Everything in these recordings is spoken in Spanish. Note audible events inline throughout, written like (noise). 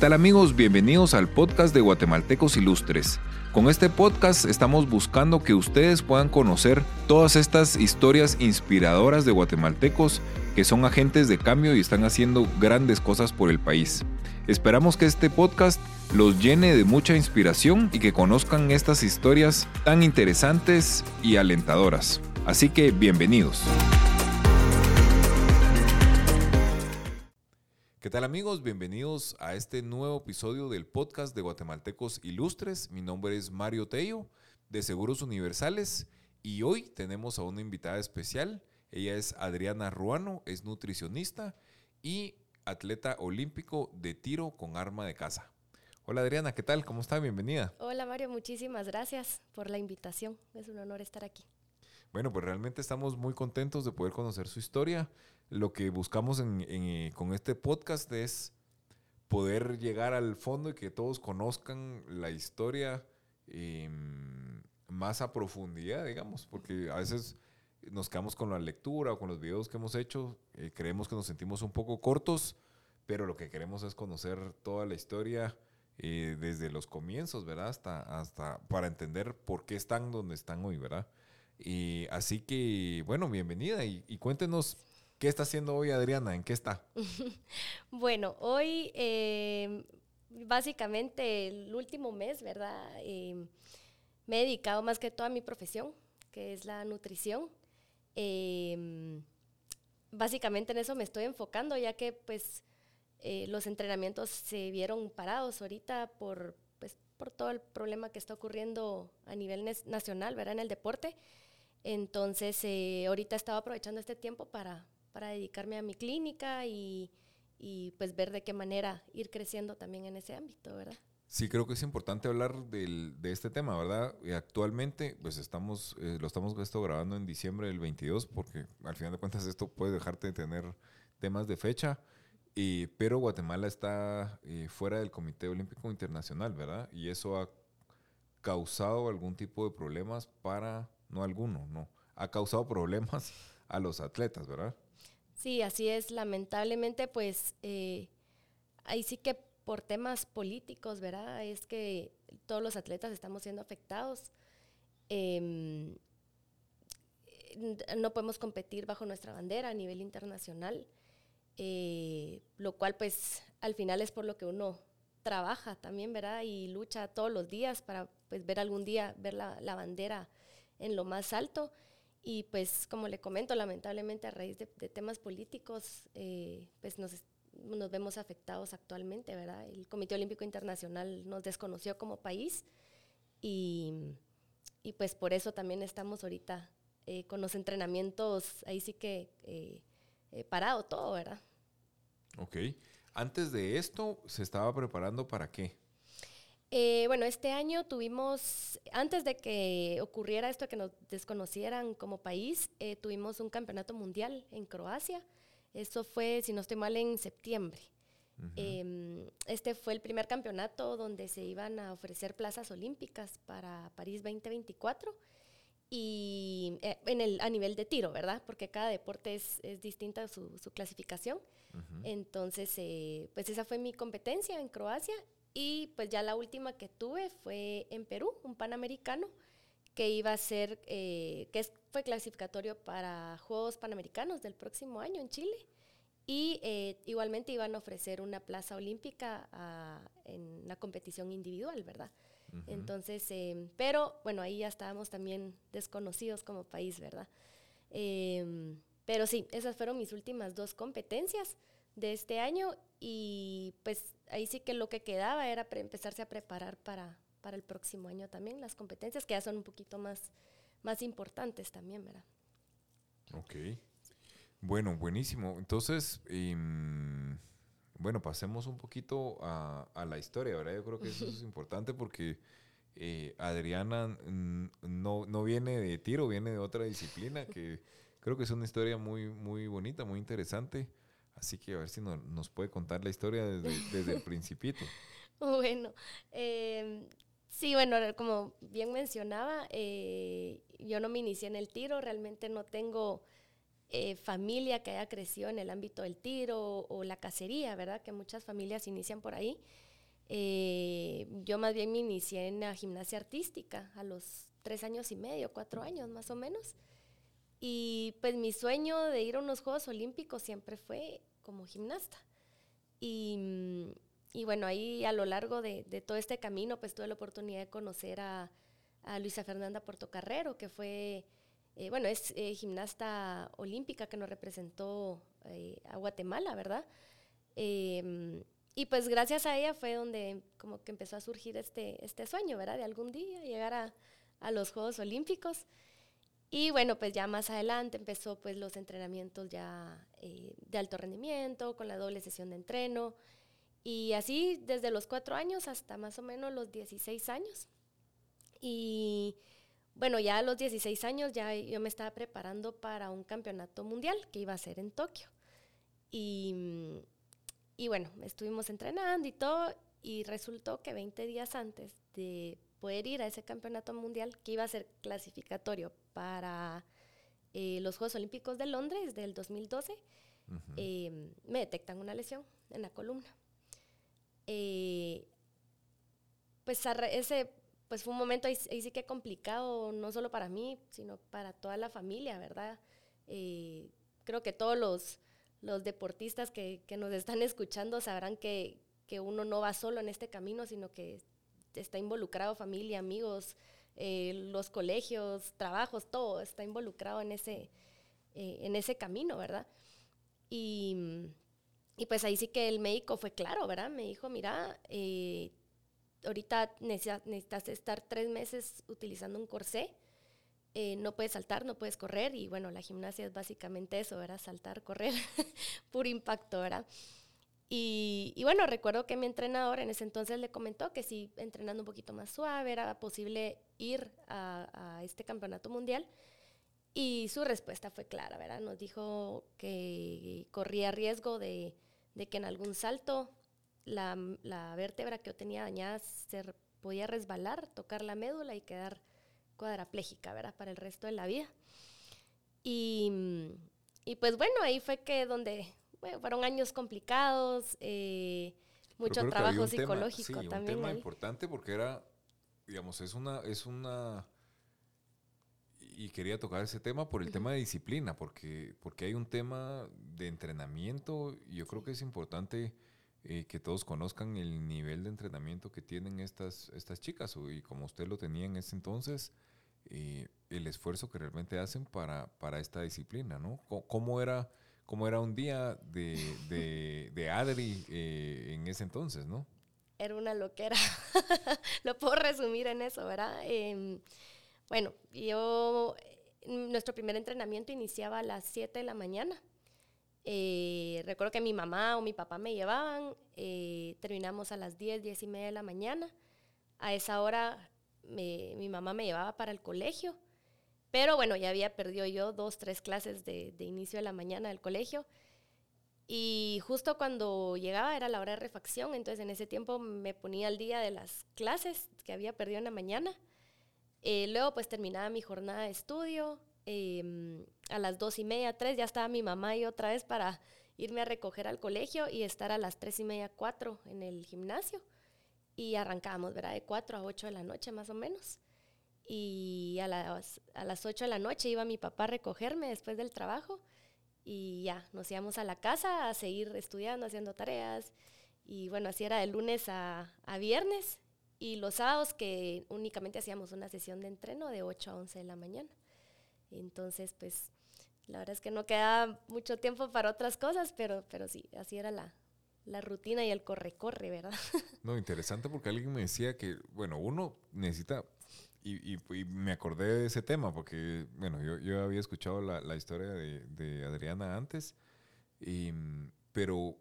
¿Qué tal amigos? Bienvenidos al podcast de Guatemaltecos Ilustres. Con este podcast estamos buscando que ustedes puedan conocer todas estas historias inspiradoras de guatemaltecos que son agentes de cambio y están haciendo grandes cosas por el país. Esperamos que este podcast los llene de mucha inspiración y que conozcan estas historias tan interesantes y alentadoras. Así que bienvenidos. ¿Qué tal amigos? Bienvenidos a este nuevo episodio del podcast de Guatemaltecos Ilustres. Mi nombre es Mario Tello de Seguros Universales y hoy tenemos a una invitada especial. Ella es Adriana Ruano, es nutricionista y atleta olímpico de tiro con arma de caza. Hola Adriana, ¿qué tal? ¿Cómo está? Bienvenida. Hola Mario, muchísimas gracias por la invitación. Es un honor estar aquí. Bueno, pues realmente estamos muy contentos de poder conocer su historia lo que buscamos eh, con este podcast es poder llegar al fondo y que todos conozcan la historia em, más a profundidad, digamos, porque a veces nos quedamos con la lectura o con los videos que hemos hecho, eh, creemos que nos sentimos un poco cortos, pero lo que queremos es conocer toda la historia eh, desde los comienzos, ¿verdad? Hasta, hasta para entender por qué están donde están hoy, ¿verdad? Y así que, bueno, bienvenida y cuéntenos ¿Qué está haciendo hoy Adriana? ¿En qué está? (laughs) bueno, hoy em, básicamente el último mes, ¿verdad? Em, me he dedicado más que todo a mi profesión, que es la nutrición. Em, básicamente en eso me estoy enfocando, ya que pues eh, los entrenamientos se vieron parados ahorita por, pues, por todo el problema que está ocurriendo a nivel nacional, ¿verdad? En el deporte. Entonces, eh, ahorita estaba aprovechando este tiempo para, para dedicarme a mi clínica y, y, pues ver de qué manera ir creciendo también en ese ámbito, ¿verdad? Sí, creo que es importante hablar del, de este tema, ¿verdad? Actualmente, pues estamos, eh, lo estamos esto grabando en diciembre del 22, porque al final de cuentas esto puede dejarte de tener temas de fecha, y, pero Guatemala está eh, fuera del Comité Olímpico Internacional, ¿verdad? Y eso ha causado algún tipo de problemas para, no alguno, no, ha causado problemas a los atletas, ¿verdad? Sí, así es. Lamentablemente, pues eh, ahí sí que por temas políticos, ¿verdad? Es que todos los atletas estamos siendo afectados. Em, no podemos competir bajo nuestra bandera a nivel internacional, eh, lo cual pues al final es por lo que uno trabaja también, ¿verdad? Y lucha todos los días para pues ver algún día, ver la, la bandera en lo más alto. Y pues como le comento, lamentablemente a raíz de, temas políticos, eh, pues nos, nos, vemos afectados actualmente, ¿verdad? El Comité Olímpico Internacional nos desconoció como país y, y pues por eso también estamos ahorita eh, con los entrenamientos, ahí sí que eh, parado todo, ¿verdad? Ok. Antes de esto, ¿se estaba preparando para qué? Eh, bueno, este año tuvimos, antes de que ocurriera esto, que nos desconocieran como país, eh, tuvimos un campeonato mundial en Croacia. Eso fue, si no estoy mal, en septiembre. Em, este fue el primer campeonato donde se iban a ofrecer plazas olímpicas para París 2024 y eh, en el, a nivel de tiro, ¿verdad? Porque cada deporte es, es distinta su, su clasificación. Entonces, pues esa fue mi competencia en Croacia y pues ya la última que tuve fue en Perú, un panamericano que iba a ser, eh, que fue clasificatorio para Juegos Panamericanos del próximo año en Chile. Y eh, igualmente iban a ofrecer una plaza olímpica ah, en la competición individual, ¿verdad? Entonces, em, pero bueno, ahí ya estábamos también desconocidos como país, ¿verdad? Pero sí, esas fueron mis últimas dos competencias de este año y pues ahí sí que lo que quedaba era empezarse a preparar para, para el próximo año también, las competencias que ya son un poquito más, más importantes también, ¿verdad? Ok. Bueno, buenísimo. Entonces, em, bueno, pasemos un poquito a, a, la historia, ¿verdad? Yo creo que eso es (laughs) importante porque eh, Adriana no, no viene de tiro, viene de otra disciplina que creo que es una historia muy, muy bonita, muy interesante. Así que a ver si nos puede contar la historia desde, el (laughs) principito. Bueno, em, sí, bueno, como bien mencionaba, eh, yo no me inicié en el tiro, realmente no tengo eh, familia que haya crecido en el ámbito del tiro o, la cacería, ¿verdad? Que muchas familias inician por ahí. Eh, yo más bien me inicié en la gimnasia artística a los tres años y medio, cuatro años más o menos. Y pues mi sueño de ir a unos Juegos Olímpicos siempre fue como gimnasta. Y, y bueno, ahí a lo largo de, de, todo este camino, pues tuve la oportunidad de conocer a, a Luisa Fernanda Portocarrero, que fue, eh, bueno, es eh, gimnasta olímpica que nos representó eh, a Guatemala, ¿verdad? Em, y pues gracias a ella fue donde como que empezó a surgir este, este sueño, ¿verdad? De algún día llegar a, a los Juegos Olímpicos. Y bueno, pues ya más adelante empezó pues los entrenamientos ya de alto rendimiento, con la doble sesión de entreno. Y así desde los cuatro años hasta más o menos los 16 años. Y bueno, ya a los 16 años ya yo me estaba preparando para un campeonato mundial que iba a ser en Tokio. Y, y bueno, estuvimos entrenando y todo, y resultó que 20 días antes de poder ir a ese campeonato mundial, que iba a ser clasificatorio para eh, los Juegos Olímpicos de Londres del 2012, eh, me detectan una lesión en la columna. Eh, pues ese pues fue un momento ahí, sí que complicado, no solo para mí, sino para toda la familia, ¿verdad? Eh, creo que todos los, los deportistas que, que, nos están escuchando sabrán que, que, uno no va solo en este camino, sino que está involucrado familia, amigos, eh, los colegios, trabajos, todo está involucrado en ese, eh, en ese camino, ¿verdad? Y, y, pues ahí sí que el médico fue claro, ¿verdad? Me dijo, mira, ahorita necesitas, estar tres meses utilizando un corsé. Eh, no puedes saltar, no puedes correr y bueno, la gimnasia es básicamente eso, ¿verdad? Saltar, correr, (laughs) puro impacto, ¿verdad? Y, bueno, recuerdo que mi entrenador en ese entonces le comentó que si entrenando un poquito más suave era posible ir a, este campeonato mundial. Y su respuesta fue clara, ¿verdad? Nos dijo que corría riesgo de, que en algún salto la, vértebra que yo tenía dañada se podía resbalar, tocar la médula y quedar cuadraplégica, ¿verdad? Para el resto de la vida. Y pues bueno, ahí fue que donde bueno, fueron años complicados, eh, mucho trabajo psicológico tema, sí, también. Un tema importante porque era, digamos, es una, es una y quería tocar ese tema por el tema de disciplina, porque, porque hay un tema de entrenamiento y yo creo que es importante eh, que todos conozcan el nivel de entrenamiento que tienen estas, estas chicas y como usted lo tenía en ese entonces, eh, el esfuerzo que realmente hacen para, para esta disciplina, ¿no? ¿Cómo, era, cómo era un día de, de, Adri eh, en ese entonces, no? Era una loquera. (laughs) lo puedo resumir en eso, ¿verdad? Em, bueno, yo, nuestro primer entrenamiento iniciaba a las 7 de la mañana eh, recuerdo que mi mamá o mi papá me llevaban, eh, terminamos a las 10, 10 y media de la mañana. A esa hora mi mamá me llevaba para el colegio, pero bueno, ya había perdido yo dos, tres clases de, inicio de la mañana del colegio. Y justo cuando llegaba era la hora de refacción, entonces en ese tiempo me ponía al día de las clases que había perdido en la mañana. Eh, luego pues terminaba mi jornada de estudio, Em, a las dos y media, tres, ya estaba mi mamá y otra vez para irme a recoger al colegio y estar a las tres y media, cuatro en el gimnasio. Y arrancábamos, ¿verdad? De cuatro a ocho de la noche más o menos. Y a las, a las ocho de la noche iba mi papá a recogerme después del trabajo y ya, nos íbamos a la casa a seguir estudiando, haciendo tareas. Y bueno, así era de lunes a, a viernes y los sábados que únicamente hacíamos una sesión de entreno de 8 a 11 de la mañana. Entonces, pues, la verdad es que no quedaba mucho tiempo para otras cosas, pero, pero sí, así era la, la rutina y el corre-corre, ¿verdad? (laughs) No, interesante porque alguien me decía que, bueno, uno necesita, y, y, me acordé de ese tema porque, bueno, yo, yo había escuchado la, la historia de, de, Adriana antes, y, pero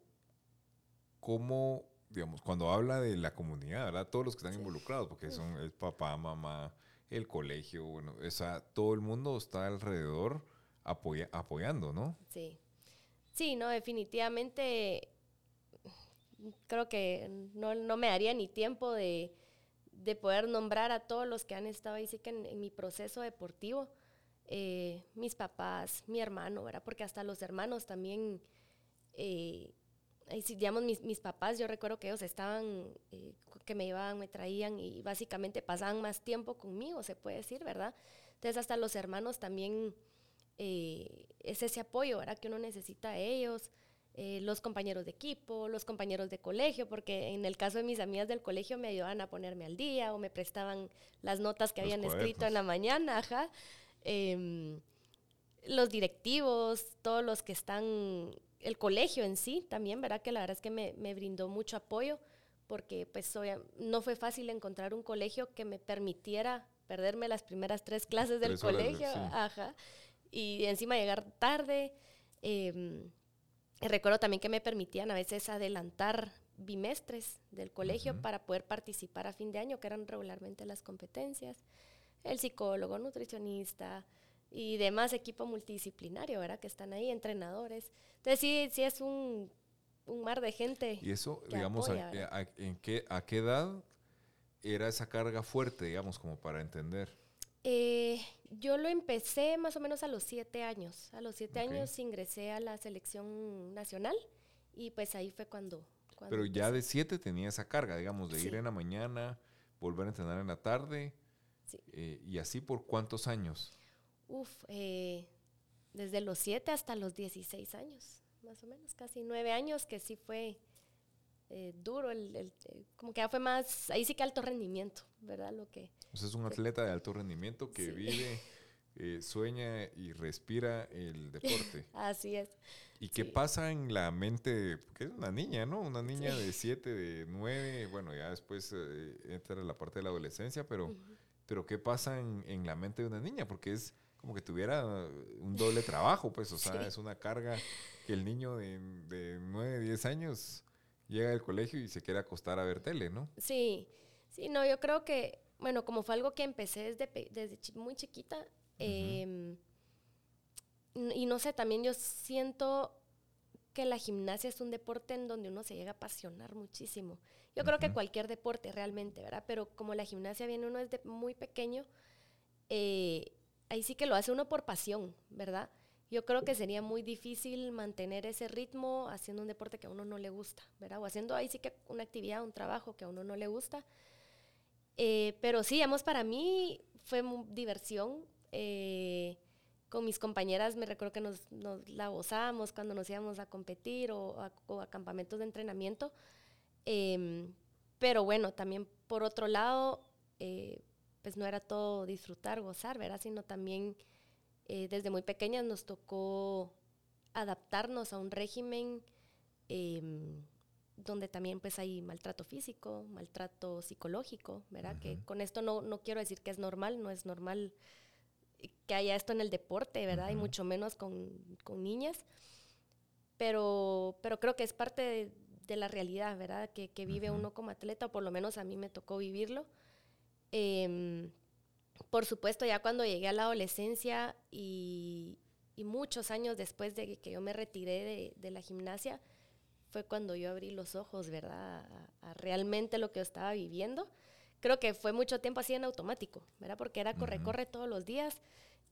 cómo, digamos, cuando habla de la comunidad, ¿verdad? Todos los que están involucrados, porque son el papá, mamá, el colegio, bueno, esa, todo el mundo está alrededor apoyando, ¿no? Sí. Sí, no, definitivamente creo que no, no me daría ni tiempo de, de, poder nombrar a todos los que han estado ahí sí que en, mi proceso deportivo. eh, mis papás, mi hermano, ¿verdad? Porque hasta los hermanos también, eh, digamos, mis, mis, papás, yo recuerdo que ellos estaban, eh, que me llevaban, me traían y básicamente pasaban más tiempo conmigo, se puede decir, ¿verdad? Entonces hasta los hermanos también es ese apoyo, ¿verdad? Que uno necesita a ellos. Los compañeros de equipo, los compañeros de colegio, porque en el caso de mis amigas del colegio me ayudaban a ponerme al día o me prestaban las notas que habían escrito en la mañana, ajá. Em, los directivos, todos los que están, el colegio en sí también, ¿verdad? Que la verdad es que me, me brindó mucho apoyo porque pues no fue fácil encontrar un colegio que me permitiera perderme las primeras tres clases del colegio, ajá, y encima llegar tarde. Eh, recuerdo también que me permitían a veces adelantar bimestres del colegio para poder participar a fin de año, que eran regularmente las competencias el psicólogo, nutricionista y demás equipo multidisciplinario, ¿verdad? Que están ahí, entrenadores. Entonces sí, sí es un, mar de gente. Y eso, digamos, a, en qué, ¿a qué edad era esa carga fuerte, digamos, como para entender? Eh, yo lo empecé más o menos a los siete años. A los siete años ingresé a la selección nacional y pues ahí fue cuando... Pero ya de siete tenía esa carga, digamos, de ir en la mañana, volver a entrenar en la tarde eh, ¿Y así por cuántos años? Uf, eh, desde los 7 hasta los 16 años, más o menos, casi 9 años, que sí fue eh, duro, el, como que ya fue más, ahí sí que alto rendimiento, ¿verdad? Lo que, es un atleta de alto rendimiento que vive, sueña y respira el (laughs) deporte. Así es. ¿Y qué pasa en la mente? Porque es una niña, ¿no? Una niña de (laughs) 7, de 9, bueno, ya después entra la parte de la adolescencia, pero... Pero ¿qué pasa en, la mente de una niña? Porque es como que tuviera un doble trabajo, pues, o sea, (laughs) es una carga que el niño de, de 9, 10 años llega del colegio y se quiere acostar a ver tele, ¿no? Sí, sí, no, yo creo que, bueno, como fue algo que empecé desde, desde muy chiquita, em, y no sé, también yo siento que la gimnasia es un deporte en donde uno se llega a apasionar muchísimo. Yo creo que cualquier deporte realmente, ¿verdad? Pero como la gimnasia viene uno desde muy pequeño, eh, ahí sí que lo hace uno por pasión, ¿verdad? Yo creo que sería muy difícil mantener ese ritmo haciendo un deporte que a uno no le gusta, ¿verdad? O haciendo ahí sí que una actividad, un trabajo que a uno no le gusta. Eh, pero sí, digamos, para mí fue diversión. Eh, con mis compañeras me recuerdo que nos, la gozábamos cuando nos íbamos a competir o a, o a campamentos de entrenamiento. Em, pero bueno, también por otro lado, eh, pues no era todo disfrutar, gozar, ¿verdad? Sino también eh, desde muy pequeñas nos tocó adaptarnos a un régimen em, donde también pues hay maltrato físico, maltrato psicológico, ¿verdad? Que con esto no, no quiero decir que es normal, no es normal que haya esto en el deporte, ¿verdad? Y mucho menos con, con, niñas. Pero, pero creo que es parte de, de la realidad, ¿verdad? Que, que vive uno como atleta, o por lo menos a mí me tocó vivirlo. Em, por supuesto, ya cuando llegué a la adolescencia y, y muchos años después de que yo me retiré de, de, la gimnasia, fue cuando yo abrí los ojos, ¿verdad? A, realmente lo que yo estaba viviendo. Creo que fue mucho tiempo así en automático, ¿verdad? Porque era corre, corre todos los días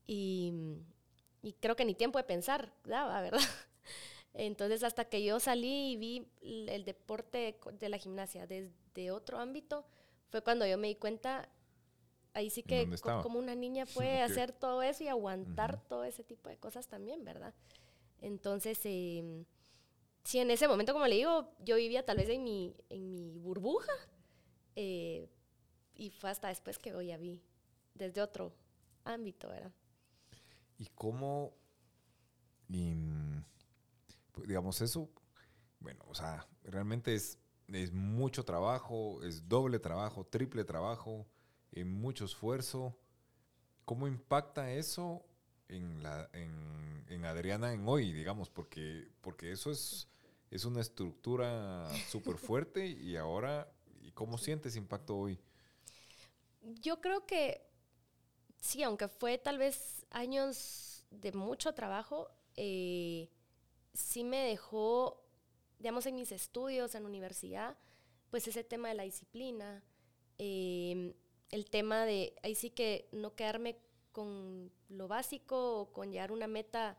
y, y creo que ni tiempo de pensar daba, (laughs) ¿verdad? Entonces, hasta que yo salí y vi el deporte de la gimnasia desde otro ámbito, fue cuando yo me di cuenta, ahí sí que como una niña puede hacer todo eso y aguantar todo ese tipo de cosas también, ¿verdad? Entonces, eh, sí, en ese momento, como le digo, yo vivía tal vez en mi, en mi burbuja, eh, y fue hasta después que hoy ya vi desde otro ámbito, ¿verdad? ¿Y cómo... digamos, eso, bueno, o sea, realmente es, es mucho trabajo, es doble trabajo, triple trabajo, eh, mucho esfuerzo. ¿Cómo impacta eso en, la, en, en, Adriana en hoy, digamos? Porque, porque eso es, es una estructura (laughs) súper fuerte y ahora, ¿y cómo sientes impacto hoy? Yo creo que sí, aunque fue tal vez años de mucho trabajo, eh, sí me dejó, digamos, en mis estudios, en universidad, pues ese tema de la disciplina, em, el tema de, ahí sí que no quedarme con lo básico o con llegar a una meta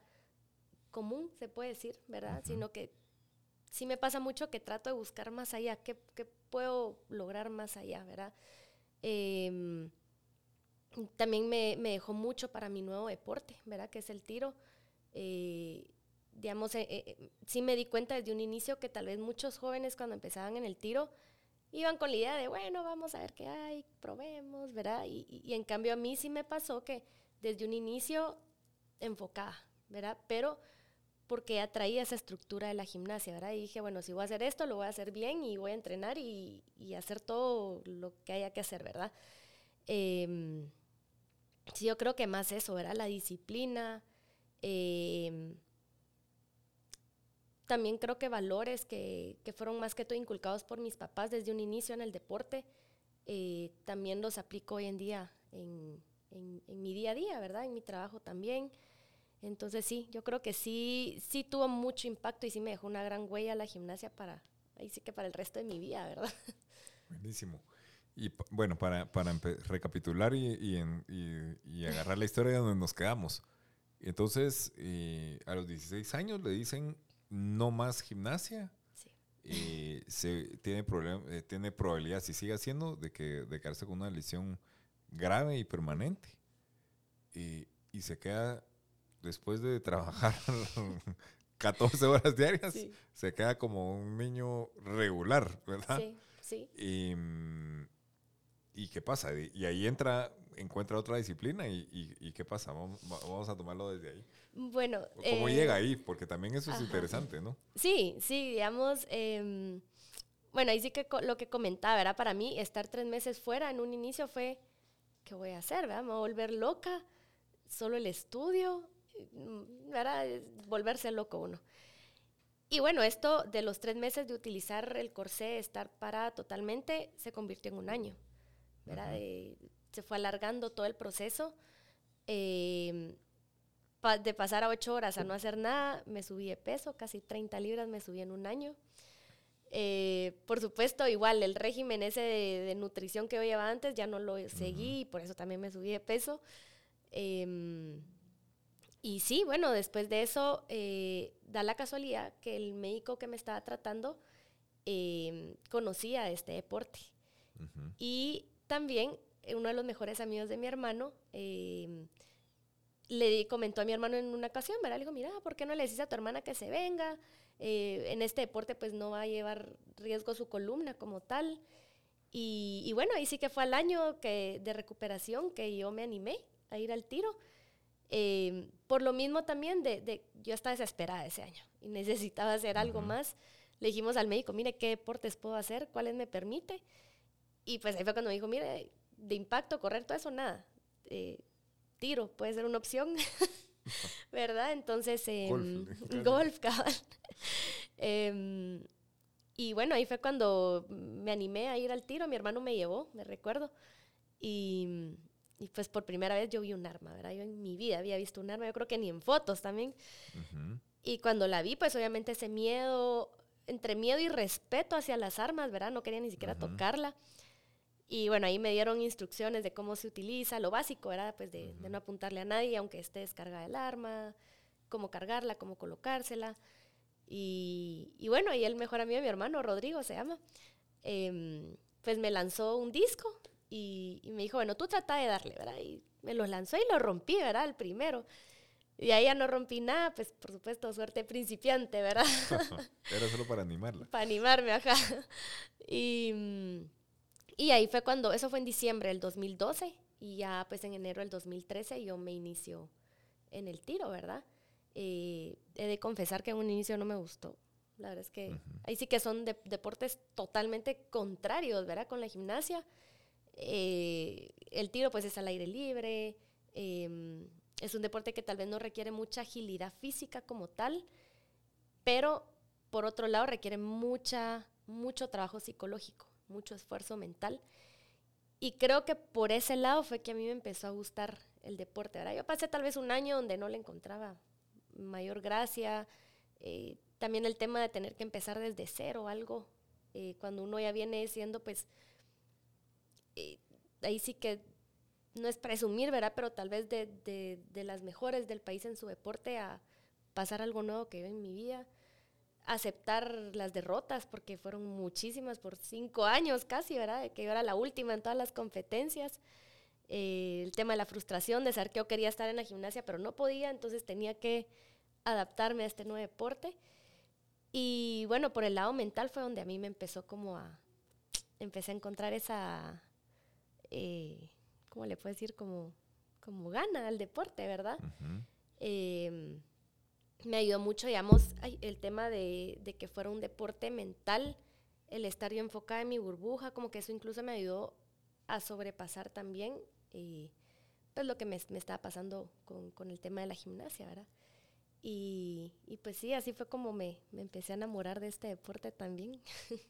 común, se puede decir, ¿verdad? Sino que sí me pasa mucho que trato de buscar más allá, qué, puedo lograr más allá, ¿verdad? Em, también me, dejó mucho para mi nuevo deporte, ¿verdad? Que es el tiro. Eh, digamos, eh, eh, sí me di cuenta desde un inicio que tal vez muchos jóvenes cuando empezaban en el tiro iban con la idea de, bueno, vamos a ver qué hay, probemos, ¿verdad? Y, en cambio a mí sí me pasó que desde un inicio enfocada, ¿verdad? Pero porque atraía esa estructura de la gimnasia, ¿verdad? Y dije, bueno, si voy a hacer esto, lo voy a hacer bien y voy a entrenar y, hacer todo lo que haya que hacer, ¿verdad? Em, sí, yo creo que más eso, ¿verdad? La disciplina, eh, también creo que valores que, fueron más que todo inculcados por mis papás desde un inicio en el deporte, eh, también los aplico hoy en día en, mi día a día, ¿verdad? En mi trabajo también. Entonces sí, yo creo que sí, sí tuvo mucho impacto y sí me dejó una gran huella la gimnasia para, ahí sí que para el resto de mi vida, ¿verdad? (laughs) Buenísimo. Y bueno, para, recapitular y, agarrar la historia de donde nos quedamos. Entonces, eh, a los 16 años le dicen, no más gimnasia. Sí. se, tiene, problem, eh, tiene probabilidad, si sigue haciendo, de que de quedarse con una lesión grave y permanente. y se queda, después de trabajar (laughs) 14 horas diarias, se queda como un niño regular, ¿verdad? Sí, sí. Y, ¿Y qué pasa? Y ahí entra, encuentra otra disciplina y, ¿qué pasa? Vamos, vamos, a tomarlo desde ahí. Bueno. ¿Cómo eh, llega ahí? Porque también eso es interesante, ¿no? Sí, sí, digamos. Em, bueno, ahí sí que lo que comentaba, ¿verdad? Para mí, estar tres meses fuera en un inicio fue, ¿qué voy a hacer? ¿verdad? Me voy a volver loca, solo el estudio, mm, ¿verdad? Volverse loco uno. Y bueno, esto de los tres meses de utilizar el corsé, estar para totalmente, se convirtió en un año, ¿verdad? Se fue alargando todo el proceso. Eh, de pasar a ocho horas a no hacer nada, me subí de peso, casi 30 libras me subí en un año. Eh, por supuesto, igual el régimen ese de, nutrición que yo llevaba antes ya no lo seguí y por eso también me subí de peso. Em, y sí, bueno, después de eso, eh, da la casualidad que el médico que me estaba tratando em, conocía este deporte. Y también uno de los mejores amigos de mi hermano em, le comentó a mi hermano en una ocasión, ¿verdad? Le dijo, mira, ¿por qué no le dices a tu hermana que se venga? Eh, en este deporte pues no va a llevar riesgo su columna como tal. Y, bueno, ahí sí que fue al año que, de recuperación que yo me animé a ir al tiro. Em, por lo mismo también, de, yo estaba desesperada ese año y necesitaba hacer algo más. Le dijimos al médico, mire, ¿qué deportes puedo hacer? ¿Cuáles me permite? Y pues ahí fue cuando me dijo, mire, de impacto, correr, todo eso, nada. Eh, tiro puede ser una opción, (laughs) ¿verdad? Entonces, em, golf, cabal. (laughs) Em, y bueno, ahí fue cuando me animé a ir al tiro, mi hermano me llevó, me recuerdo, y, pues por primera vez yo vi un arma, ¿verdad? Yo en mi vida había visto un arma, yo creo que ni en fotos también. Y cuando la vi, pues obviamente ese miedo, entre miedo y respeto hacia las armas, ¿verdad? No quería ni siquiera tocarla. Y bueno, ahí me dieron instrucciones de cómo se utiliza, lo básico era pues de, no apuntarle a nadie aunque esté descargada el arma, cómo cargarla, cómo colocársela. Y, y, bueno, y el mejor amigo de mi hermano, Rodrigo se llama, em, pues me lanzó un disco y, me dijo, bueno, tú trata de darle, ¿verdad? Y me lo lanzó y lo rompí, ¿verdad? El primero. Y ahí ya no rompí nada, pues por supuesto, suerte principiante, ¿verdad? (laughs) Era solo para animarla. (laughs) para animarme, ajá. Y mm, y ahí fue cuando, eso fue en diciembre del 2012 y ya pues en enero del 2013 yo me inicio en el tiro, ¿verdad? Eh, he de confesar que en un inicio no me gustó. La verdad es que ahí sí que son deportes totalmente contrarios, ¿verdad? Con la gimnasia. Eh, el tiro pues es al aire libre, em, es un deporte que tal vez no requiere mucha agilidad física como tal, pero por otro lado requiere mucha, mucho trabajo psicológico mucho esfuerzo mental. Y creo que por ese lado fue que a mí me empezó a gustar el deporte. Yo pasé tal vez un año donde no le encontraba mayor gracia. Eh, también el tema de tener que empezar desde cero algo, eh, cuando uno ya viene siendo, pues, eh, ahí sí que no es presumir, ¿verdad? Pero tal vez de, de, de, las mejores del país en su deporte a pasar algo nuevo que veo en mi vida. Aceptar las derrotas, porque fueron muchísimas por cinco años casi, ¿verdad? Que yo era la última en todas las competencias. Eh, el tema de la frustración, de saber que yo quería estar en la gimnasia, pero no podía, entonces tenía que adaptarme a este nuevo deporte. Y bueno, por el lado mental fue donde a mí me empezó como a, empecé a encontrar esa, eh, ¿cómo le puedo decir? Como, como gana al deporte, ¿verdad? Em, me ayudó mucho, digamos, el tema de, de, que fuera un deporte mental, el estar yo enfocada en mi burbuja, como que eso incluso me ayudó a sobrepasar también eh, pues lo que me, me estaba pasando con, con, el tema de la gimnasia, ¿verdad? Y, y pues sí, así fue como me, me, empecé a enamorar de este deporte también. (laughs)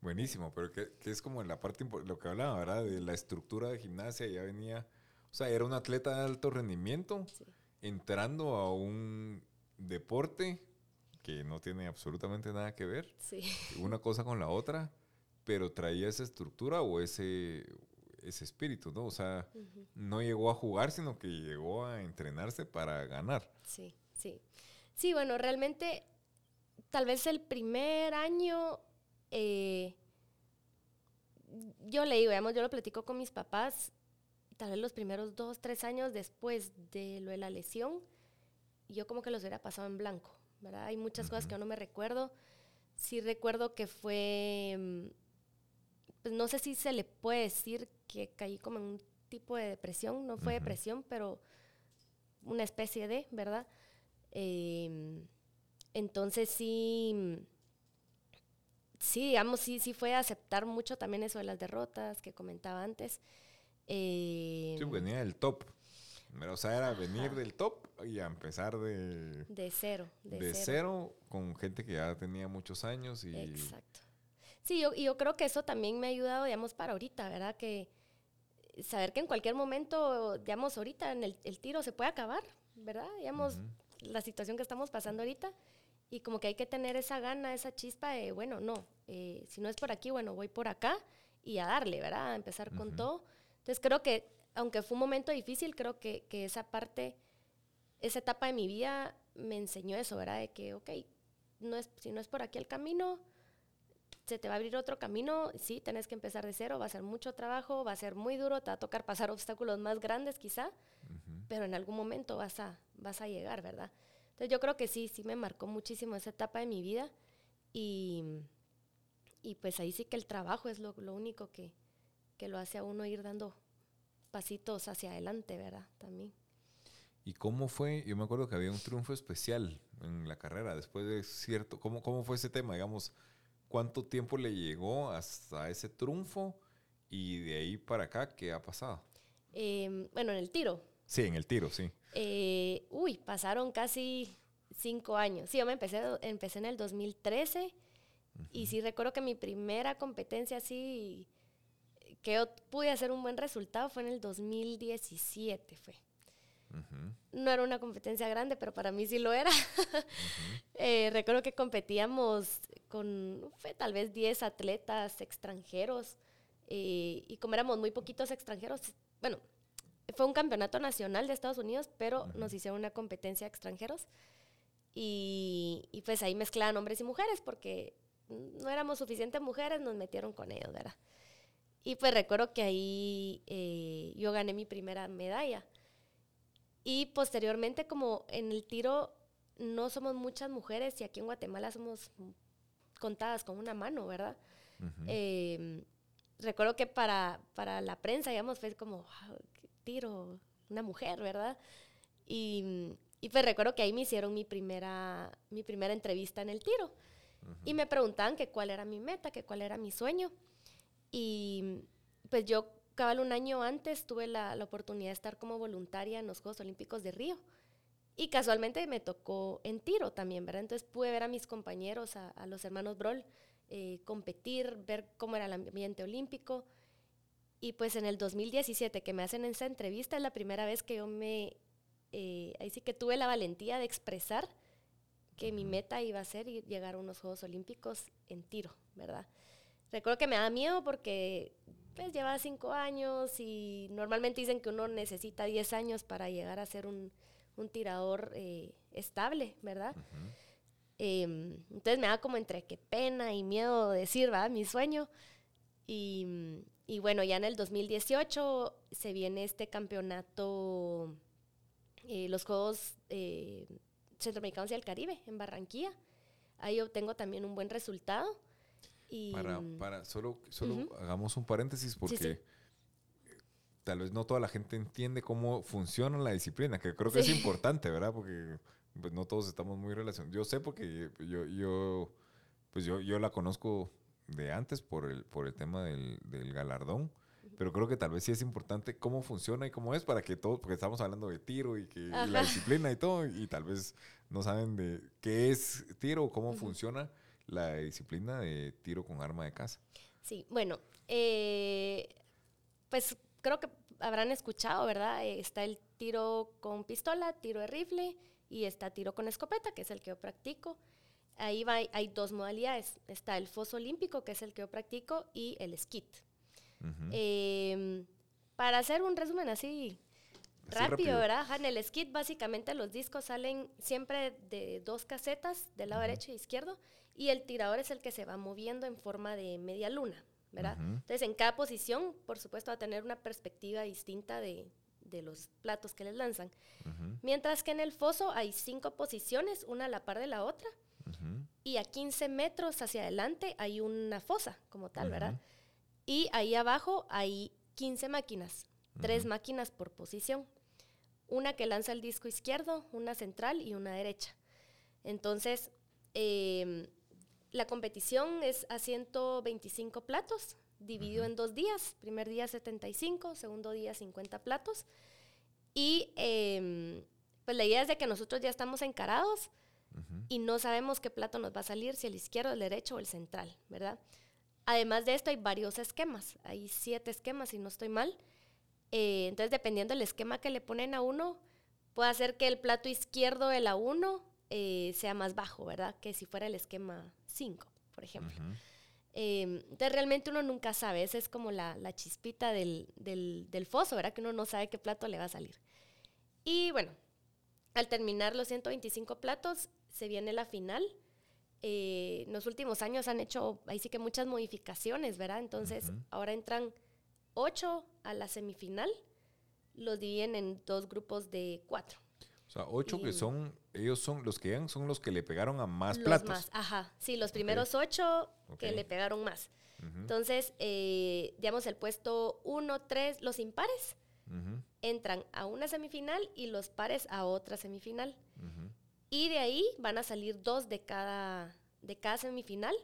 Buenísimo, pero que, que, es como en la parte, lo que hablaba, ¿verdad? De la estructura de gimnasia, ya venía, o sea, era un atleta de alto rendimiento, sí. entrando a un deporte que no tiene absolutamente nada que ver, sí. una cosa con la otra, pero traía esa estructura o ese, ese espíritu, ¿no? O sea, uh -huh. no llegó a jugar, sino que llegó a entrenarse para ganar. Sí, sí. Sí, bueno, realmente, tal vez el primer año, eh, yo le digo, digamos, yo lo platico con mis papás, tal vez los primeros dos, tres años después de lo de la lesión, yo como que los hubiera pasado en blanco, ¿verdad? Hay muchas uh -huh. cosas que yo no me recuerdo. Sí recuerdo que fue mm, pues no sé si se le puede decir que caí como en un tipo de depresión, no fue uh -huh. depresión, pero una especie de, ¿verdad? Eh, entonces sí, sí, digamos, sí, sí fue aceptar mucho también eso de las derrotas que comentaba antes. Eh, sí, venía del top. O sea, era venir Ajá. del top y a empezar de... De cero. De, de cero. cero. con gente que ya tenía muchos años y... Exacto. Sí, yo, yo creo que eso también me ha ayudado, digamos, para ahorita, ¿verdad? Que saber que en cualquier momento, digamos, ahorita en el, el tiro se puede acabar, ¿verdad? Digamos, uh -huh. la situación que estamos pasando ahorita. Y como que hay que tener esa gana, esa chispa de, bueno, no, eh, si no es por aquí, bueno, voy por acá y a darle, ¿verdad? A empezar uh -huh. con todo. Entonces creo que, aunque fue un momento difícil, creo que, que esa parte, esa etapa de mi vida me enseñó eso, ¿verdad? De que, ok, no es, si no es por aquí el camino, se te va a abrir otro camino, sí, tenés que empezar de cero, va a ser mucho trabajo, va a ser muy duro, te va a tocar pasar obstáculos más grandes quizá, uh -huh. pero en algún momento vas a, vas a llegar, ¿verdad? Entonces yo creo que sí, sí me marcó muchísimo esa etapa de mi vida y, y pues ahí sí que el trabajo es lo, lo único que, que lo hace a uno ir dando pasitos hacia adelante, ¿verdad? También. ¿Y cómo fue? Yo me acuerdo que había un triunfo especial en la carrera, después de cierto, ¿cómo, cómo fue ese tema? Digamos, ¿Cuánto tiempo le llegó hasta ese triunfo? Y de ahí para acá, ¿qué ha pasado? Eh, bueno, en el tiro. Sí, en el tiro, sí. Eh, uy, pasaron casi cinco años. Sí, yo me empecé, empecé en el 2013 uh -huh. y sí recuerdo que mi primera competencia así, que yo pude hacer un buen resultado fue en el 2017, fue. Uh -huh. No era una competencia grande, pero para mí sí lo era. Uh (laughs) -huh. eh, recuerdo que competíamos con fue, tal vez 10 atletas extranjeros eh, y como éramos muy poquitos extranjeros, bueno, fue un campeonato nacional de Estados Unidos, pero nos hicieron una competencia extranjeros y, y, pues ahí mezclaban hombres y mujeres porque no éramos suficientes mujeres, nos metieron con ellos, ¿verdad? Y pues recuerdo que ahí eh, yo gané mi primera medalla. Y posteriormente, como en el tiro no somos muchas mujeres y aquí en Guatemala somos contadas con una mano, ¿verdad? Uh -huh. eh, recuerdo que para, para la prensa, digamos, fue como, wow, tiro, una mujer, ¿verdad? Y, y, pues recuerdo que ahí me hicieron mi primera, mi primera entrevista en el tiro. Uh -huh. Y me preguntaban que cuál era mi meta, que cuál era mi sueño. Y pues yo cabal un año antes tuve la, la, oportunidad de estar como voluntaria en los Juegos Olímpicos de Río. Y casualmente me tocó en tiro también, ¿verdad? Entonces pude ver a mis compañeros, a, a los hermanos Brol, eh, competir, ver cómo era el ambiente olímpico. Y pues en el 2017 que me hacen esa entrevista es la primera vez que yo me, eh, ahí sí que tuve la valentía de expresar que mi meta iba a ser llegar a unos Juegos Olímpicos en tiro, ¿verdad? Recuerdo que me daba miedo porque pues lleva cinco años y normalmente dicen que uno necesita 10 años para llegar a ser un, un tirador eh, estable, ¿verdad? Em, entonces me da como entre qué pena y miedo decir, ¿va? Mi sueño. Y, y, bueno, ya en el 2018 se viene este campeonato, eh, los Juegos eh, Centroamericanos y el Caribe en Barranquilla. Ahí obtengo también un buen resultado. Y, para, para, solo, solo hagamos un paréntesis porque tal vez no toda la gente entiende cómo funciona la disciplina, que creo que es importante, ¿verdad? Porque pues no todos estamos muy relacionados. Yo sé porque yo, yo, pues yo, yo la conozco de antes por el, por el tema del, del galardón, pero creo que tal vez sí es importante cómo funciona y cómo es para que todos, porque estamos hablando de tiro y que la disciplina y todo, y tal vez no saben de qué es tiro o cómo funciona la disciplina de tiro con arma de caza. Sí, bueno, eh, pues creo que habrán escuchado, ¿verdad? Eh, está el tiro con pistola, tiro de rifle y está tiro con escopeta, que es el que yo practico. Ahí va, hay dos modalidades. Está el foso olímpico, que es el que yo practico, y el skit. Em, para hacer un resumen así, rápido, ¿verdad? en el skit básicamente los discos salen siempre de dos casetas, del lado derecho y izquierdo, y el tirador es el que se va moviendo en forma de media luna. ¿verdad? Entonces, en cada posición, por supuesto, va a tener una perspectiva distinta de, los platos que les lanzan. Mientras que en el foso hay cinco posiciones, una a la par de la otra, y a 15 metros hacia adelante hay una fosa como tal, ¿verdad? Y ahí abajo hay 15 máquinas, tres máquinas por posición. Una que lanza el disco izquierdo, una central y una derecha. Entonces, eh, la competición es a 125 platos, dividido en dos días. Primer día 75, segundo día 50 platos. Y em, pues la idea es de que nosotros ya estamos encarados y no sabemos qué plato nos va a salir, si el izquierdo, el derecho o el central, ¿verdad? Además de esto hay varios esquemas, hay siete esquemas si no estoy mal. Eh, entonces dependiendo del esquema que le ponen a uno, puede hacer que el plato izquierdo de la 1 eh, sea más bajo, ¿verdad? Que si fuera el esquema 5, por ejemplo. Em, entonces realmente uno nunca sabe, esa es como la, chispita del, del, foso, ¿verdad? Que uno no sabe qué plato le va a salir. Y bueno, al terminar los 125 platos, se viene la final. Eh, en los últimos años han hecho, ahí sí que muchas modificaciones, ¿verdad? Entonces ahora entran 8 a la semifinal, los dividen en dos grupos de 4. O sea, ocho que son, ellos son, los que llegan son los que le pegaron a más los platos. Más, ajá. Sí, los primeros ocho que le pegaron más. Entonces, eh, digamos, el puesto uno, tres, los impares entran a una semifinal y los pares a otra semifinal. Y de ahí van a salir dos de cada, de cada semifinal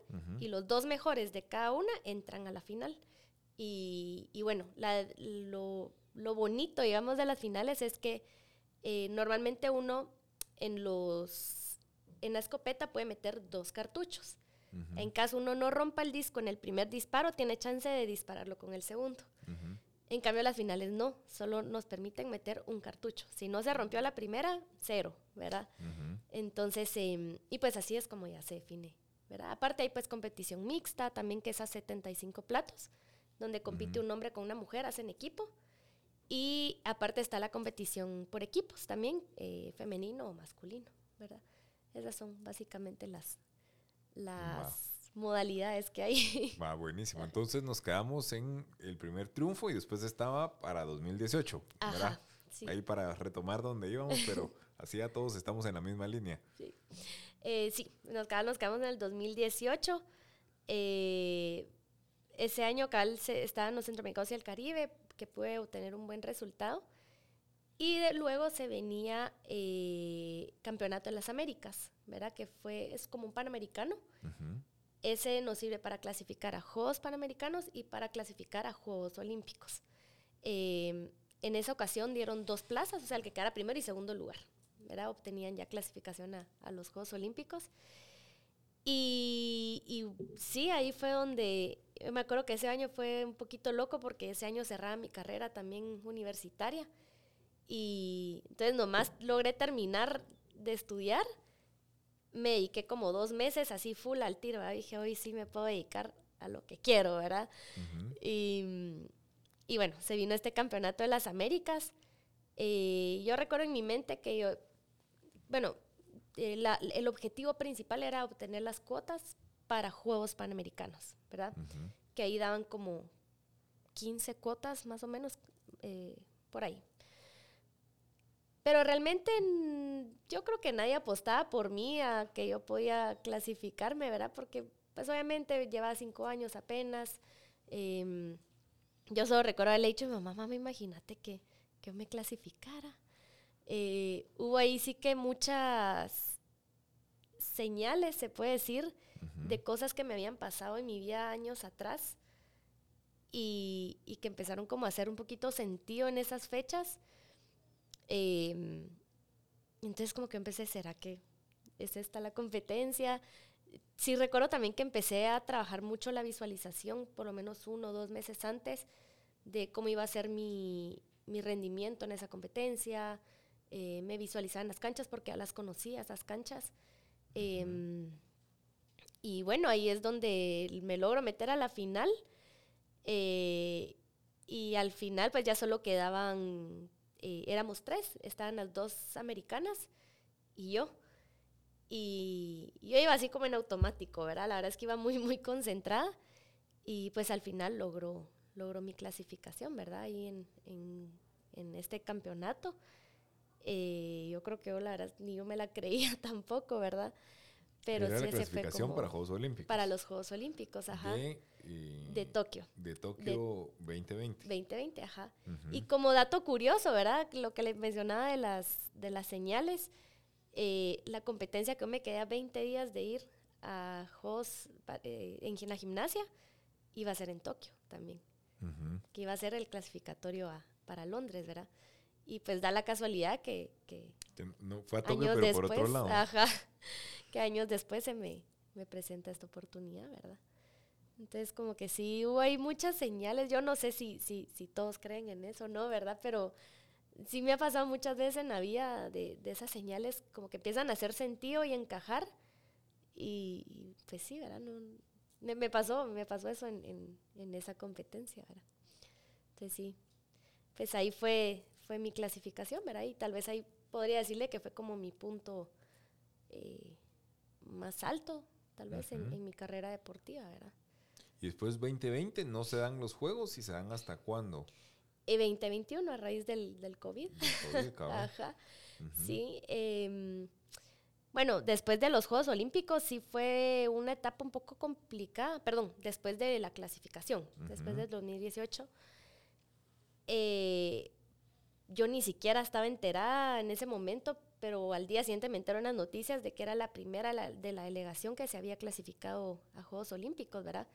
y los dos mejores de cada una entran a la final. Y, y bueno, la, lo, lo bonito, digamos, de las finales es que eh, normalmente uno en los en la escopeta puede meter dos cartuchos. En caso uno no rompa el disco en el primer disparo, tiene chance de dispararlo con el segundo. En cambio, las finales no, solo nos permiten meter un cartucho. Si no se rompió la primera, cero, ¿verdad? Entonces, em, y pues así es como ya se define, ¿verdad? Aparte hay pues competición mixta, también que es a 75 platos, donde compite un hombre con una mujer, hacen equipo. Y aparte está la competición por equipos también, eh, femenino o masculino, ¿verdad? Esas son básicamente las, las modalidades que hay. Va, buenísimo. (laughs) Entonces nos quedamos en el primer triunfo y después estaba para 2018, ¿verdad? Ahí para retomar donde íbamos, pero (laughs) así ya todos estamos en la misma línea. Sí, eh, sí nos, quedamos, nos quedamos en el 2018. Eh, ese año Cal se, estaba en los Centroamericanos y el Caribe, que puede obtener un buen resultado. Y luego se venía eh, Campeonato de las Américas, ¿verdad? Que fue, es como un panamericano. Ese nos sirve para clasificar a Juegos Panamericanos y para clasificar a Juegos Olímpicos. Em, en esa ocasión dieron dos plazas, o sea, el que quedara primero y segundo lugar, ¿verdad? Obtenían ya clasificación a, a los Juegos Olímpicos. Y, y, sí, ahí fue donde me acuerdo que ese año fue un poquito loco porque ese año cerraba mi carrera también universitaria. Y entonces nomás logré terminar de estudiar. Me dediqué como dos meses así full al tiro. Dije, hoy sí me puedo dedicar a lo que quiero, ¿verdad? y, y, bueno, se vino este campeonato de las Américas. Eh, yo recuerdo en mi mente que yo, bueno, eh, el objetivo principal era obtener las cuotas para Juegos Panamericanos, ¿verdad? Que ahí daban como 15 cuotas más o menos eh, por ahí. Pero realmente yo creo que nadie apostaba por mí a que yo podía clasificarme, ¿verdad? Porque pues obviamente llevaba cinco años apenas. Em, yo solo recuerdo haberle dicho a mi mamá, mamá, imagínate que, que yo me clasificara. Eh, hubo ahí sí que muchas señales, se puede decir, de cosas que me habían pasado en mi vida años atrás y, y, que empezaron como a hacer un poquito sentido en esas fechas. Eh, entonces como que empecé, ¿será que es esta la competencia? Sí recuerdo también que empecé a trabajar mucho la visualización, por lo menos uno o dos meses antes, de cómo iba a ser mi, mi rendimiento en esa competencia. Eh, me visualizaba en las canchas porque ya las conocía, esas canchas. Y bueno, ahí es donde me logro meter a la final. Eh, y al final pues ya solo quedaban eh, éramos tres, estaban las dos americanas y yo. Y yo iba así como en automático, ¿verdad? La verdad es que iba muy, (laughs) muy concentrada y pues al final logró, logró mi clasificación, ¿verdad? Ahí en, en, este campeonato. Eh, yo creo que yo la verdad ni yo me la (laughs) creía tampoco, ¿verdad? Pero sí, la clasificación para Juegos Olímpicos. Para los Juegos Olímpicos, ajá. De, Tokio. De Tokio 2020. 2020, ajá. Y como dato curioso, ¿verdad? Lo que les mencionaba de las, de las señales, eh, la competencia que yo me quedé a 20 días de ir a Juegos eh, en la gimnasia iba a ser en Tokio también. Que iba a ser el clasificatorio para Londres, ¿verdad? Y pues da la casualidad que... no, fue a Tokio, pero por otro lado. Ajá que años después se me, me presenta esta oportunidad, ¿verdad? Entonces, como que sí, hubo ahí muchas señales. Yo no sé si, si, si todos creen en eso, ¿no? ¿Verdad? Pero sí me ha pasado muchas veces en la vida de, de esas señales como que empiezan a hacer sentido y encajar. Y, pues sí, ¿verdad? No, me, pasó, me pasó eso en, en, en, esa competencia, ¿verdad? Entonces sí, pues ahí fue, fue mi clasificación, ¿verdad? Y tal vez ahí podría decirle que fue como mi punto eh, más alto, tal vez, en, mi carrera deportiva, ¿verdad? Y después 2020 no se dan los juegos y se dan hasta cuándo? Y 2021 a raíz del, del COVID. (laughs) Ajá. Sí. Em, bueno, después de los Juegos Olímpicos sí fue una etapa un poco complicada, perdón, después de la clasificación, después del 2018. Eh, yo ni siquiera estaba enterada en ese momento, pero al día siguiente me enteré las noticias de que era la primera de la delegación que se había clasificado a Juegos Olímpicos, ¿verdad?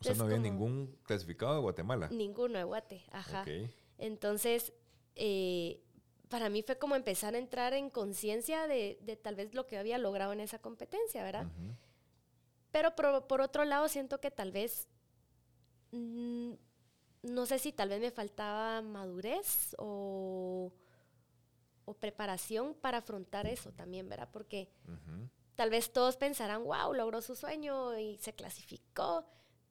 o sea, no había ningún clasificado de Guatemala. Ninguno de Guate, ajá. Entonces, eh, para mí fue como empezar a entrar en conciencia de, tal vez lo que había logrado en esa competencia, ¿verdad? Pero por, otro lado, siento que tal vez, mm, no sé si tal vez me faltaba madurez o o preparación para afrontar eso también, ¿verdad? Porque tal vez todos pensarán, wow, logró su sueño y se clasificó,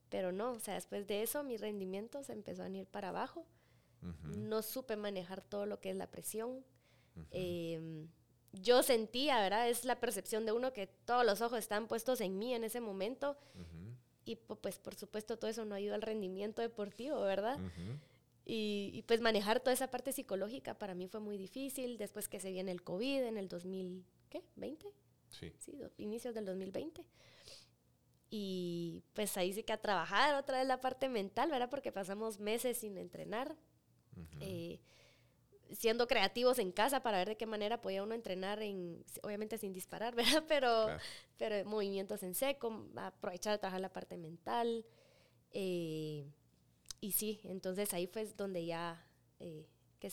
pero no, o sea, después de eso mi rendimiento se empezó a ir para abajo. No supe manejar todo lo que es la presión. Em, yo sentía, ¿verdad? Es la percepción de uno que todos los ojos están puestos en mí en ese momento. Y pues por supuesto todo eso no ayuda al rendimiento deportivo, ¿verdad? Y, pues manejar toda esa parte psicológica para mí fue muy difícil. Después que se viene el COVID en el 2000, ¿qué? ¿20? Sí. Sí, inicios del 2020. Y pues ahí sí que a trabajar otra vez la parte mental, ¿verdad? Porque pasamos meses sin entrenar, eh, siendo creativos en casa para ver de qué manera podía uno entrenar, en, obviamente sin disparar, (laughs) ¿verdad? Pero, pero movimientos en seco, aprovechar a trabajar la parte mental. Eh, y sí, entonces ahí fue donde ya eh, que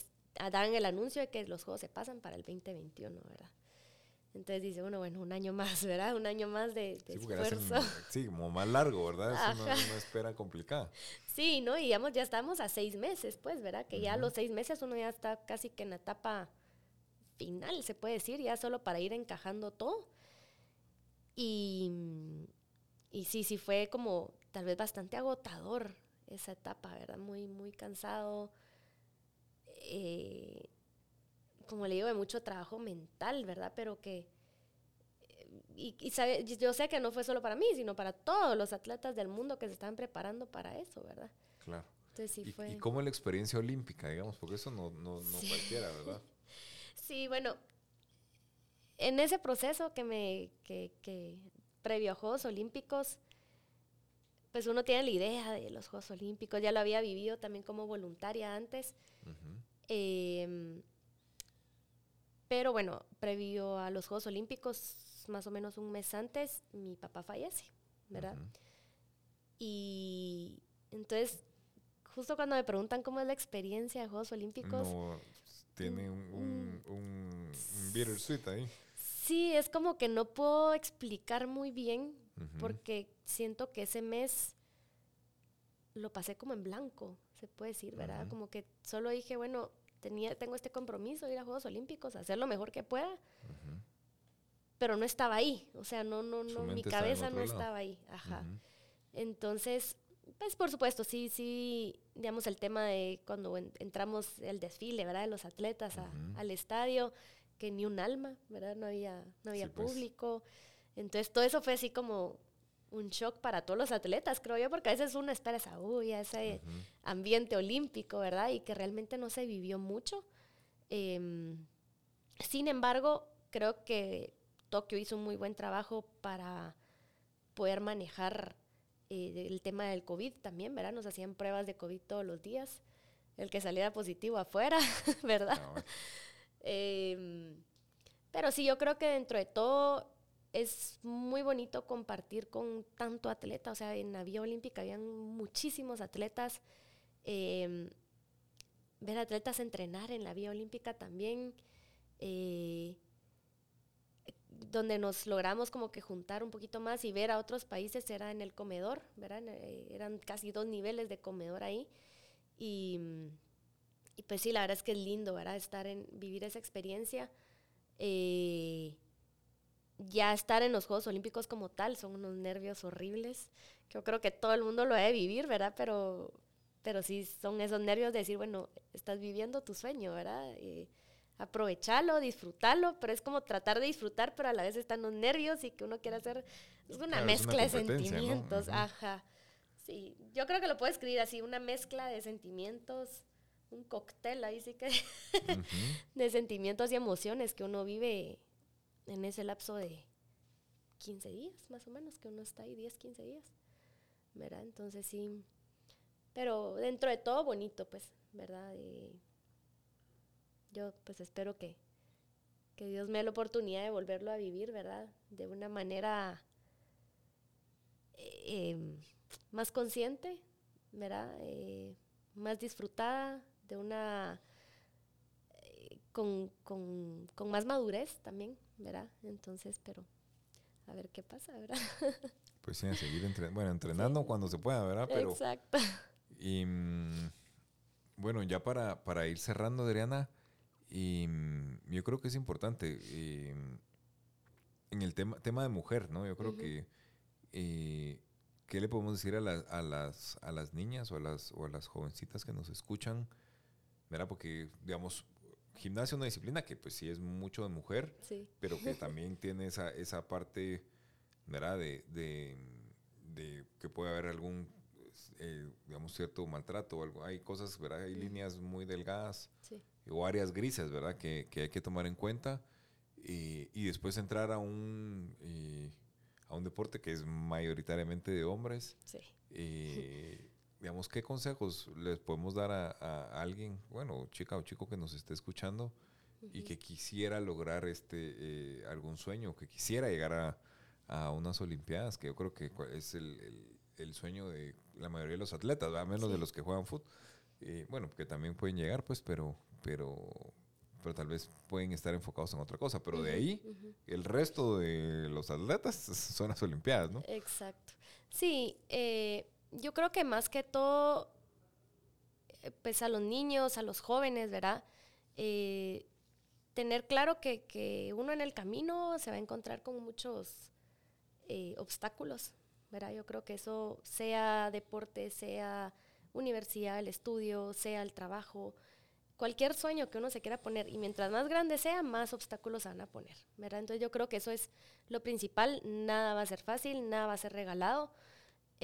dan el anuncio de que los juegos se pasan para el 2021, ¿verdad? Entonces dice uno, bueno, un año más, ¿verdad? Un año más de, sí, esfuerzo. sí, como más largo, ¿verdad? Es una, espera complicada. Sí, ¿no? Y digamos, ya estamos a seis meses, pues, ¿verdad? Que ya a los seis meses uno ya está casi que en la etapa final, se puede decir, ya solo para ir encajando todo. Y, y sí, sí fue como tal vez bastante agotador esa etapa, ¿verdad? Muy, muy cansado. Eh, como le digo, de mucho trabajo mental, ¿verdad? Pero que... Y, yo sé que no fue solo para mí, sino para todos los atletas del mundo que se estaban preparando para eso, ¿verdad? Claro. ¿Y, fue... ¿Y cómo la experiencia olímpica, digamos? Porque eso no, no, no cualquiera, ¿verdad? (laughs) Sí, bueno, en ese proceso que me, que, que previo a Juegos Olímpicos, pues uno tiene la idea de los Juegos Olímpicos, ya lo había vivido también como voluntaria antes. Em, pero bueno, previo a los Juegos Olímpicos, más o menos un mes antes, mi papá fallece, ¿verdad? Y entonces, justo cuando me preguntan cómo es la experiencia de Juegos Olímpicos... No, tiene un, un, un, un ahí. Sí, es como que no puedo explicar muy bien porque siento que ese mes lo pasé como en blanco, se puede decir, ¿verdad? Como que solo dije, bueno, tenía, tengo este compromiso de ir a Juegos Olímpicos, hacer lo mejor que pueda, pero no estaba ahí, o sea, no, no, no, mi cabeza no estaba ahí, ajá. Entonces, pues por supuesto, sí, sí, digamos el tema de cuando entramos el desfile, ¿verdad? De los atletas al estadio, que ni un alma, ¿verdad? No había, no había pues. público. Entonces todo eso fue así como un shock para todos los atletas, creo yo, porque a veces uno espera esa, uy, ese ambiente olímpico, ¿verdad? Y que realmente no se vivió mucho. Em, sin embargo, creo que Tokio hizo un muy buen trabajo para poder manejar eh, el tema del COVID también, ¿verdad? Nos hacían pruebas de COVID todos los días. El que saliera positivo afuera, (laughs) ¿verdad? Em, pero sí, yo creo que dentro de todo es muy bonito compartir con tanto atleta. O sea, en la vía olímpica habían muchísimos atletas. Em, ver atletas entrenar en la vía olímpica también. Eh, donde nos logramos como que juntar un poquito más y ver a otros países era en el comedor, ¿verdad? Eh, eran casi dos niveles de comedor ahí. Y pues sí, la verdad es que es lindo, ¿verdad? Estar en, vivir esa experiencia. Eh, ya estar en los Juegos Olímpicos como tal son unos nervios horribles. Yo creo que todo el mundo lo debe vivir, ¿verdad? Pero, pero sí son esos nervios de decir, bueno, estás viviendo tu sueño, ¿verdad? Eh, aprovecharlo, disfrutarlo, pero es como tratar de disfrutar, pero a la vez están los nervios y que uno quiere hacer, es una mezcla de sentimientos, ajá. Sí, yo creo que lo puedo escribir así, una mezcla de sentimientos un cóctel ahí sí que (laughs) de sentimientos y emociones que uno vive en ese lapso de 15 días, más o menos, que uno está ahí 10, 15 días, ¿verdad? Entonces sí, pero dentro de todo bonito, pues, ¿verdad? yo pues espero que, que Dios me dé la oportunidad de volverlo a vivir, ¿verdad? De una manera eh, em, más consciente, ¿verdad? Eh, más disfrutada, de una... Con, con, con, más madurez también, ¿verdad? Entonces, pero a ver qué pasa, ¿verdad? (laughs) Pues sí, a seguir entrenando, bueno, entrenando cuando se pueda, ¿verdad? Pero, Exacto. Y mm, bueno, ya para, para ir cerrando, Adriana, y, mm, yo creo que es importante en el tema, tema de mujer, ¿no? Yo creo que ¿qué le podemos decir a, a, las, a las niñas o a las, o a las jovencitas que nos escuchan ¿verdad? Porque, digamos, gimnasia es una disciplina que pues sí es mucho de mujer, pero que (laughs) también tiene esa, esa parte, ¿verdad? De, de, que puede haber algún, eh, digamos, cierto maltrato o algo. Hay cosas, ¿verdad? Hay líneas muy delgadas o áreas grises, ¿verdad? Que, que, hay que tomar en cuenta. Y, y después entrar a un, eh, a un deporte que es mayoritariamente de hombres. Sí. Eh, digamos, ¿qué consejos les podemos dar a, alguien, bueno, chica o chico que nos esté escuchando y que quisiera lograr este eh, algún sueño, que quisiera llegar a, a, unas Olimpiadas, que yo creo que es el, el, sueño de la mayoría de los atletas, a menos de los que juegan fútbol. Eh, bueno, que también pueden llegar, pues, pero, pero, pero tal vez pueden estar enfocados en otra cosa. Pero de ahí, el resto de los atletas son las Olimpiadas, ¿no? Exacto. Sí, eh, yo creo que más que todo, eh, pues a los niños, a los jóvenes, ¿verdad? Eh, tener claro que, uno en el camino se va a encontrar con muchos eh, obstáculos, ¿verdad? Yo creo que eso sea deporte, sea universidad, el estudio, sea el trabajo, cualquier sueño que uno se quiera poner y mientras más grande sea, más obstáculos se van a poner, ¿verdad? Entonces yo creo que eso es lo principal, nada va a ser fácil, nada va a ser regalado.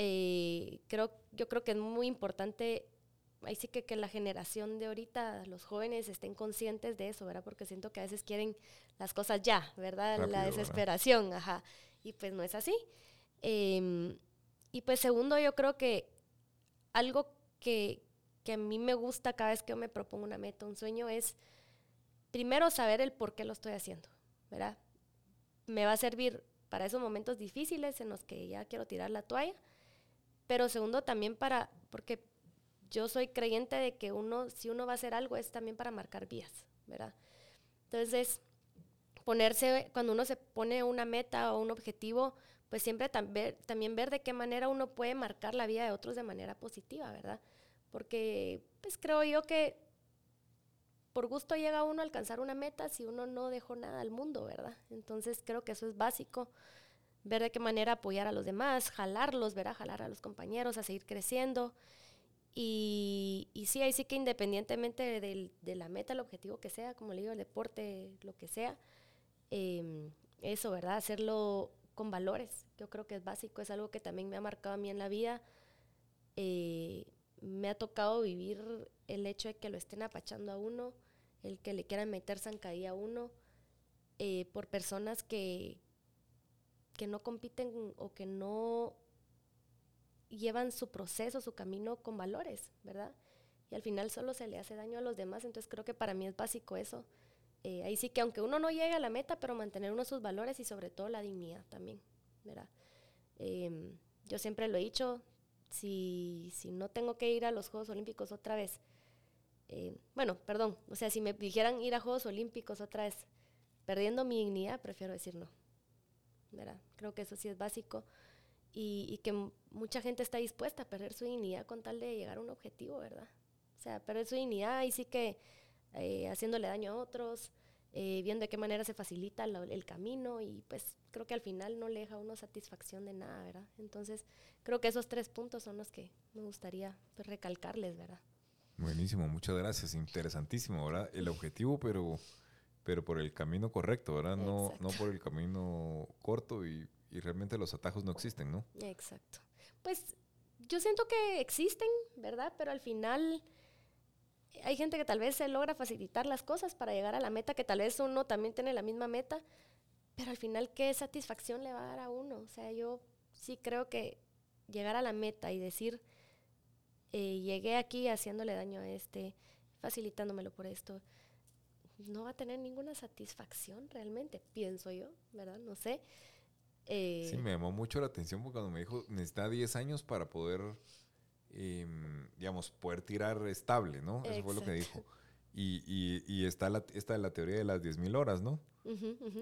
Eh, creo, yo creo que es muy importante, ahí sí que, que la generación de ahorita, los jóvenes estén conscientes de eso, ¿verdad? Porque siento que a veces quieren las cosas ya, ¿verdad? la desesperación, ajá. Y pues no es así. Em, y pues segundo, yo creo que algo que, que a mí me gusta cada vez que yo me propongo una meta, un sueño, es primero saber el por qué lo estoy haciendo, ¿verdad? Me va a servir para esos momentos difíciles en los que ya quiero tirar la toalla, pero segundo también para, porque yo soy creyente de que uno, si uno va a hacer algo, es también para marcar vías, ¿verdad? Entonces, ponerse, cuando uno se pone una meta o un objetivo, pues siempre también, ver de qué manera uno puede marcar la vida de otros de manera positiva, ¿verdad? porque pues creo yo que por gusto llega uno a alcanzar una meta si uno no dejó nada al mundo, ¿verdad? Entonces creo que eso es básico, ver de qué manera apoyar a los demás, jalarlos, ¿verdad? Jalar a los compañeros a seguir creciendo. Y, y sí, ahí sí que independientemente de la meta, el objetivo que sea, como le digo, el deporte, lo que sea, em, eso, ¿verdad? Hacerlo con valores, yo creo que es básico, es algo que también me ha marcado a mí en la vida. Eh, me ha tocado vivir el hecho de que lo estén apachando a uno, el que le quieran meter zancadilla a uno, eh, por personas que, que no compiten o que no llevan su proceso, su camino con valores, ¿verdad? Y al final solo se le hace daño a los demás, entonces creo que para mí es básico eso. Eh, ahí sí que aunque uno no llegue a la meta, pero mantener uno sus valores y sobre todo la dignidad también, ¿verdad? Em, yo siempre lo he dicho, si, si no tengo que ir a los Juegos Olímpicos otra vez, eh, bueno, perdón, o sea, si me dijeran ir a Juegos Olímpicos otra vez, perdiendo mi dignidad, prefiero decir no. ¿Verdad? Creo que eso sí es básico y, que mucha gente está dispuesta a perder su dignidad con tal de llegar a un objetivo, ¿verdad? O sea, perder su dignidad y sí que eh, haciéndole daño a otros, eh, viendo de qué manera se facilita el camino y pues creo que al final no le deja uno satisfacción de nada, ¿verdad? Entonces creo que esos tres puntos son los que me gustaría pues, recalcarles, ¿verdad? Buenísimo, muchas gracias, interesantísimo, ¿verdad? El objetivo, pero, pero por el camino correcto, ¿verdad? No, no por el camino corto y, y realmente los atajos no existen, ¿no? Exacto. Pues yo siento que existen, ¿verdad? Pero al final hay gente que tal vez se logra facilitar las cosas para llegar a la meta, que tal vez uno también tiene la misma meta, pero al final, ¿qué satisfacción le va a dar a uno? O sea, yo sí creo que llegar a la meta y decir, eh, llegué aquí haciéndole daño a este, facilitándomelo por esto, no va a tener ninguna satisfacción realmente, pienso yo, ¿verdad? No sé. sí, me llamó mucho la atención porque cuando me dijo, necesita 10 años para poder Em, digamos, poder tirar estable, ¿no? Eso fue lo que dijo. Y, y, y está la, esta la teoría de las 10.000 horas, ¿no?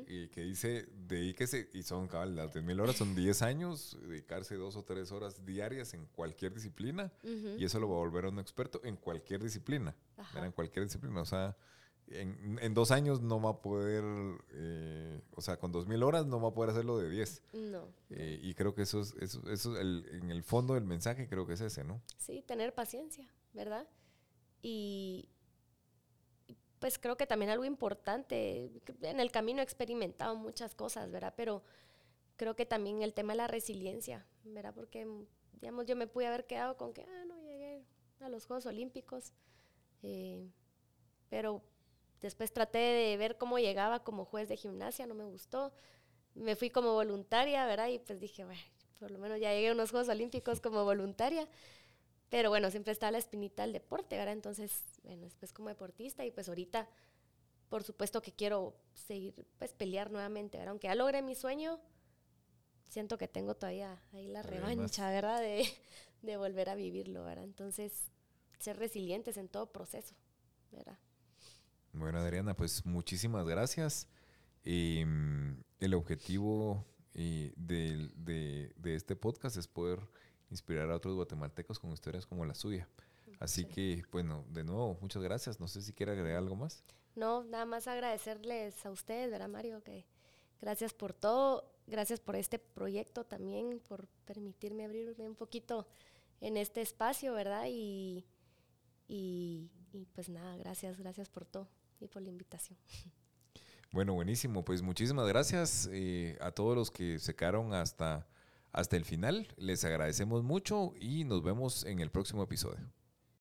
Y que dice, dedíquese, y son, cabal, las 10.000 horas son 10 años, dedicarse dos o tres horas diarias en cualquier disciplina, y eso lo va a volver a un experto en cualquier disciplina, en cualquier disciplina, o sea, en, en, dos años no va a poder, eh, o sea, con dos mil horas no va a poder hacerlo de diez. No. Eh, y creo que eso es, eso, eso el, en el fondo del mensaje creo que es ese, ¿no? Sí, tener paciencia, ¿verdad? Y pues creo que también algo importante, en el camino he experimentado muchas cosas, ¿verdad? Pero creo que también el tema de la resiliencia, ¿verdad? Porque, digamos, yo me pude haber quedado con que, ah, no llegué a los Juegos Olímpicos, eh, pero Después traté de ver cómo llegaba como juez de gimnasia, no me gustó. Me fui como voluntaria, ¿verdad? Y pues dije, bueno, por lo menos ya llegué a unos Juegos Olímpicos como voluntaria. Pero bueno, siempre está la espinita del deporte, ¿verdad? Entonces, bueno, después como deportista y pues ahorita, por supuesto que quiero seguir, pues pelear nuevamente, ¿verdad? Aunque ya logré mi sueño, siento que tengo todavía ahí la revancha, ¿verdad? De, de volver a vivirlo, ¿verdad? Entonces, ser resilientes en todo proceso, ¿verdad? Bueno, Adriana, pues muchísimas gracias. Em, el objetivo eh, de, este podcast es poder inspirar a otros guatemaltecos con historias como la suya. Así que, bueno, de nuevo, muchas gracias. No sé si quiere agregar algo más. No, nada más agradecerles a ustedes, ¿verdad, Mario? Que gracias por todo. gracias por este proyecto también, por permitirme abrirme un poquito en este espacio, ¿verdad? Y, y, pues nada, gracias, gracias por todo y por la invitación. Bueno, buenísimo. Pues muchísimas gracias eh, a todos los que se quedaron hasta, hasta el final. Les agradecemos mucho y nos vemos en el próximo episodio.